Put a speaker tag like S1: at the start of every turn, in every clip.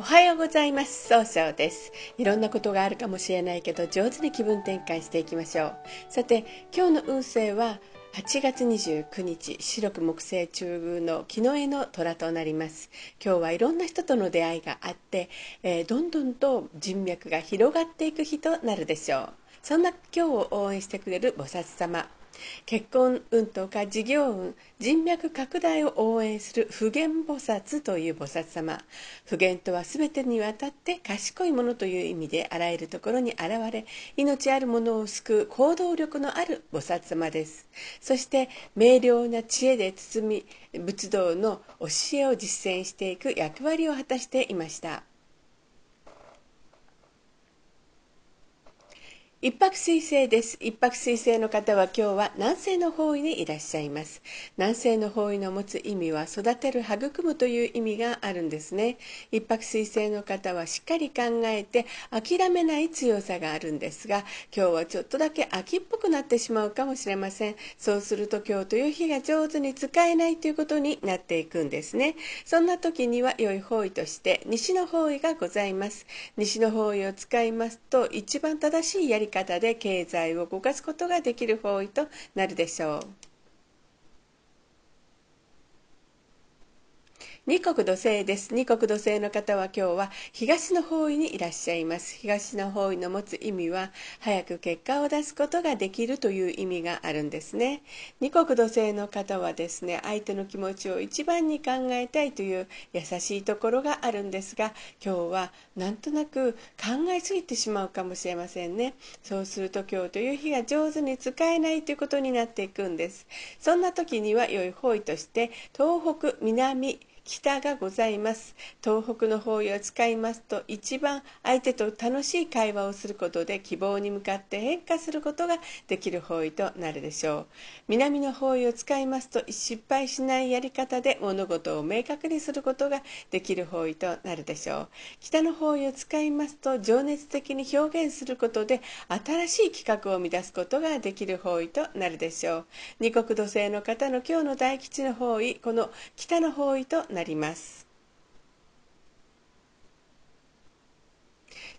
S1: おはようございます。総称です。いろんなことがあるかもしれないけど上手に気分転換していきましょう。さて今日の運勢は8月29日白く木星中宮の木の絵の虎となります。今日はいろんな人との出会いがあって、えー、どんどんと人脈が広がっていく日となるでしょう。そんな今日を応援してくれる菩薩様結婚運とか事業運人脈拡大を応援する普賢菩薩という菩薩様。普賢とは全てにわたって賢いものという意味であらゆるところに現れ命あるものを救う行動力のある菩薩様です。そして明瞭な知恵で包み仏道の教えを実践していく役割を果たしていました。一泊水星です。一泊水星の方は今日は南西の方位にいらっしゃいます。南西の方位の持つ意味は育てる、育むという意味があるんですね。一泊水星の方はしっかり考えて諦めない強さがあるんですが、今日はちょっとだけ秋っぽくなってしまうかもしれません。そうすると今日という日が上手に使えないということになっていくんですね。そんな時には良い方位として西の方位がございます。西の方位を使いますと一番正しいやり方で経済を動かすことができる方位となるでしょう。二国土星です。二国土星の方は今日は東の方位にいらっしゃいます。東の方位の持つ意味は早く結果を出すことができるという意味があるんですね。二国土星の方はですね相手の気持ちを一番に考えたいという優しいところがあるんですが今日はなんとなく考えすぎてしまうかもしれませんね。そうすると今日という日が上手に使えないということになっていくんです。そんな時には良い方位として東北南北がございます。東北の方位を使いますと一番相手と楽しい会話をすることで希望に向かって変化することができる方位となるでしょう。南の方位を使いますと失敗しないやり方で物事を明確にすることができる方位となるでしょう。北の方位を使いますと情熱的に表現することで新しい企画を生み出すことができる方位となるでしょう。二国土星の方の今日の大吉の方位この北の方位となります。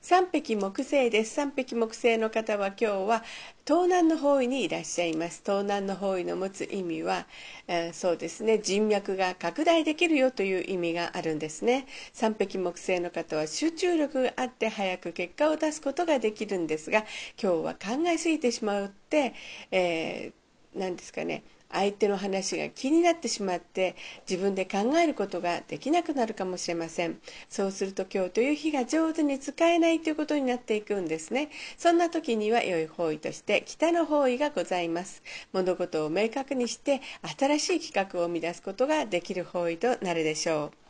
S1: 三匹木星です。三匹木星の方は今日は東南の方位にいらっしゃいます。東南の方位の持つ意味は、えー、そうですね。人脈が拡大できるよという意味があるんですね。三匹木星の方は集中力があって早く結果を出すことができるんですが今日は考えすぎてしまうって、えー、何ですかね相手の話が気になってしまって自分で考えることができなくなるかもしれません。そうすると今日という日が上手に使えないということになっていくんですね。そんな時には良い方位として北の方位がございます。物事を明確にして新しい企画を生み出すことができる方位となるでしょう。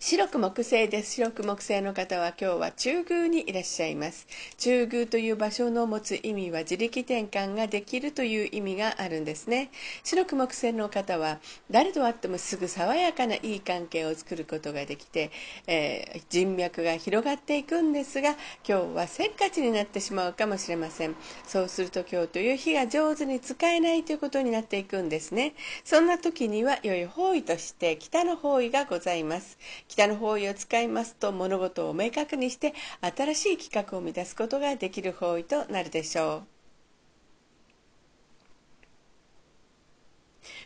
S1: 白く木星です。白く木星の方は今日は中宮にいらっしゃいます。中宮という場所の持つ意味は自力転換ができるという意味があるんですね。白く木星の方は誰と会ってもすぐ爽やかないい関係を作ることができて、えー、人脈が広がっていくんですが今日はせっかちになってしまうかもしれません。そうすると今日という日が上手に使えないということになっていくんですね。そんな時には良い方位として北の方位がございます。北の方位を使いますと物事を明確にして新しい企画を生み出すことができる方位となるでしょう。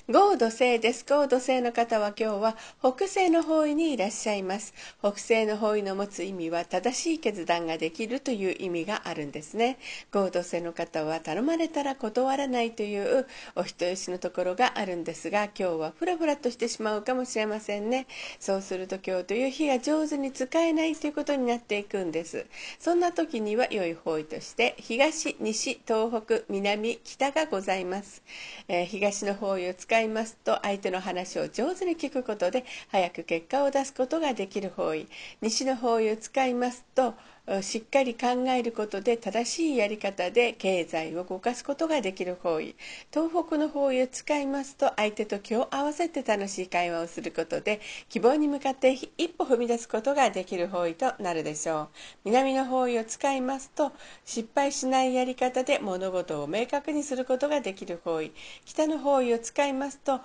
S1: 合土星です。合土星の方は今日は北西の方位にいらっしゃいます。北西の方位の持つ意味は正しい決断ができるという意味があるんですね。合土星の方は頼まれたら断らないというお人よしのところがあるんですが、今日はフラフラとしてしまうかもしれませんね。そうすると今日という日が上手に使えないということになっていくんです。そんな時には良い方位として東、西、東北、南、北がございます。えー、東の方位を使使いますと相手の話を上手に聞くことで早く結果を出すことができる方位。西の方位を使いますとしっかり考えることで正しいやり方で経済を動かすことができる方位。東北の方位を使いますと相手と気を合わせて楽しい会話をすることで希望に向かって一歩踏み出すことができる方位となるでしょう。南の方位を使いますと失敗しないやり方で物事を明確にすることができる方位。北の方位を使いますと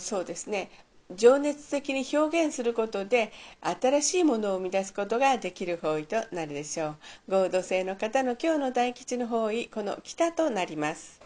S1: そうですね。情熱的に表現することで新しいものを生み出すことができる方位となるでしょう。合同性の方の今日の大吉の方位この北となります。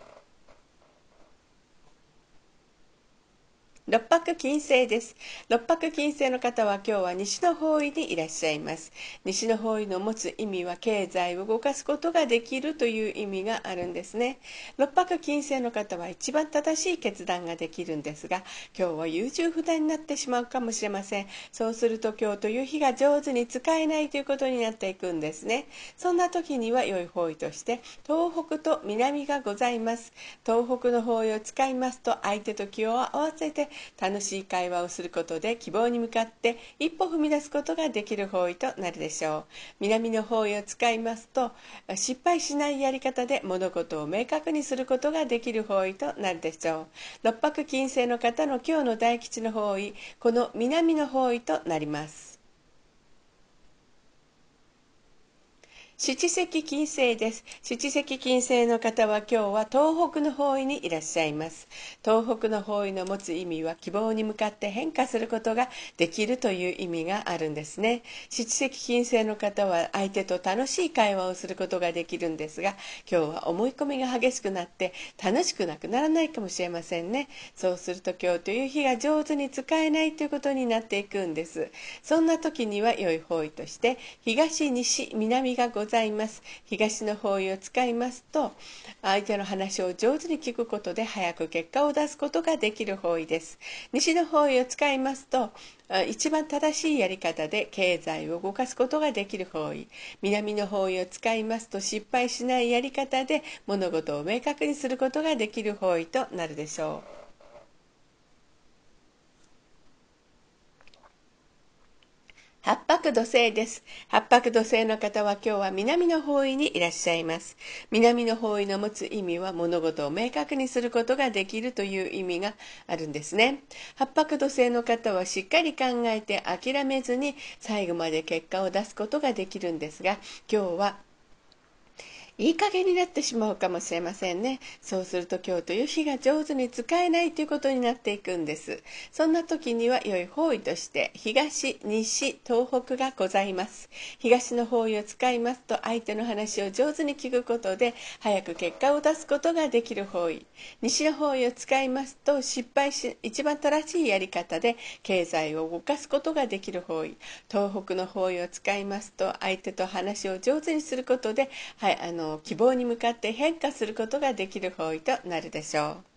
S1: 六白金星です。六白金星の方は今日は西の方位にいらっしゃいます。西の方位の持つ意味は経済を動かすことができるという意味があるんですね。六白金星の方は一番正しい決断ができるんですが、今日は優柔不断になってしまうかもしれません。そうすると今日という日が上手に使えないということになっていくんですね。そんな時には良い方位として東北と南がございます。東北の方位を使いますと相手と気を合わせて楽しい会話をすることで希望に向かって一歩踏み出すことができる方位となるでしょう。南の方位を使いますと失敗しないやり方で物事を明確にすることができる方位となるでしょう。六白金星の方の今日の大吉の方位この南の方位となります。七石金星です。七石金星の方は今日は東北の方位にいらっしゃいます。東北の方位の持つ意味は希望に向かって変化することができるという意味があるんですね。七石金星の方は相手と楽しい会話をすることができるんですが、今日は思い込みが激しくなって楽しくなくならないかもしれませんね。そうすると今日という日が上手に使えないということになっていくんです。そんな時には良い方位として東、西、南がございます。東の方位を使いますと相手の話を上手に聞くことで早く結果を出すことができる方位です。西の方位を使いますと一番正しいやり方で経済を動かすことができる方位。南の方位を使いますと失敗しないやり方で物事を明確にすることができる方位となるでしょう。八白土星です。八白土星の方は今日は南の方位にいらっしゃいます。南の方位の持つ意味は物事を明確にすることができるという意味があるんですね。八白土星の方はしっかり考えて諦めずに最後まで結果を出すことができるんですが、今日はいい加減になってしまうかもしれませんね。そうすると今日という日が上手に使えないということになっていくんです。そんな時には良い方位として東、西、東北がございます。東の方位を使いますと相手の話を上手に聞くことで早く結果を出すことができる方位。西の方位を使いますと失敗し、一番正しいやり方で経済を動かすことができる方位。東北の方位を使いますと相手と話を上手にすることで、はい、あの希望に向かって変化することができる方位となるでしょう。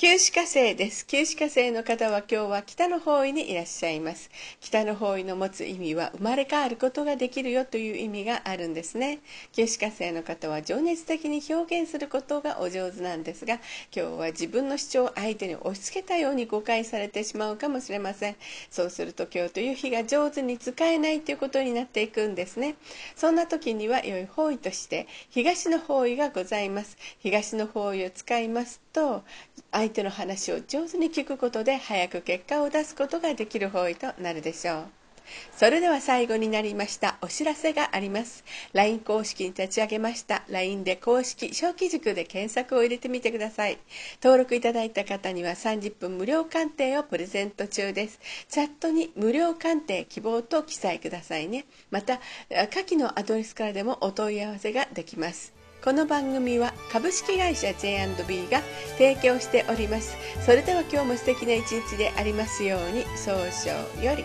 S1: 旧歯科生です。旧歯科生の方は今日は北の方位にいらっしゃいます。北の方位の持つ意味は生まれ変わることができるよという意味があるんですね。旧歯科生の方は情熱的に表現することがお上手なんですが、今日は自分の主張を相手に押し付けたように誤解されてしまうかもしれません。そうすると今日という日が上手に使えないということになっていくんですね。そんな時には良い方位として東の方位がございます。東の方位を使いますと、相手の話を上手に聞くことで早く結果を出すことができる方位となるでしょう。それでは最後になりましたお知らせがあります。LINE 公式に立ち上げました。LINE で公式小規塾で検索を入れてみてください。登録いただいた方には30分無料鑑定をプレゼント中です。チャットに無料鑑定希望と記載くださいね。また下記のアドレスからでもお問い合わせができます。この番組は株式会社 J&B が提供しております。それでは今日も素敵な一日でありますように、早々より。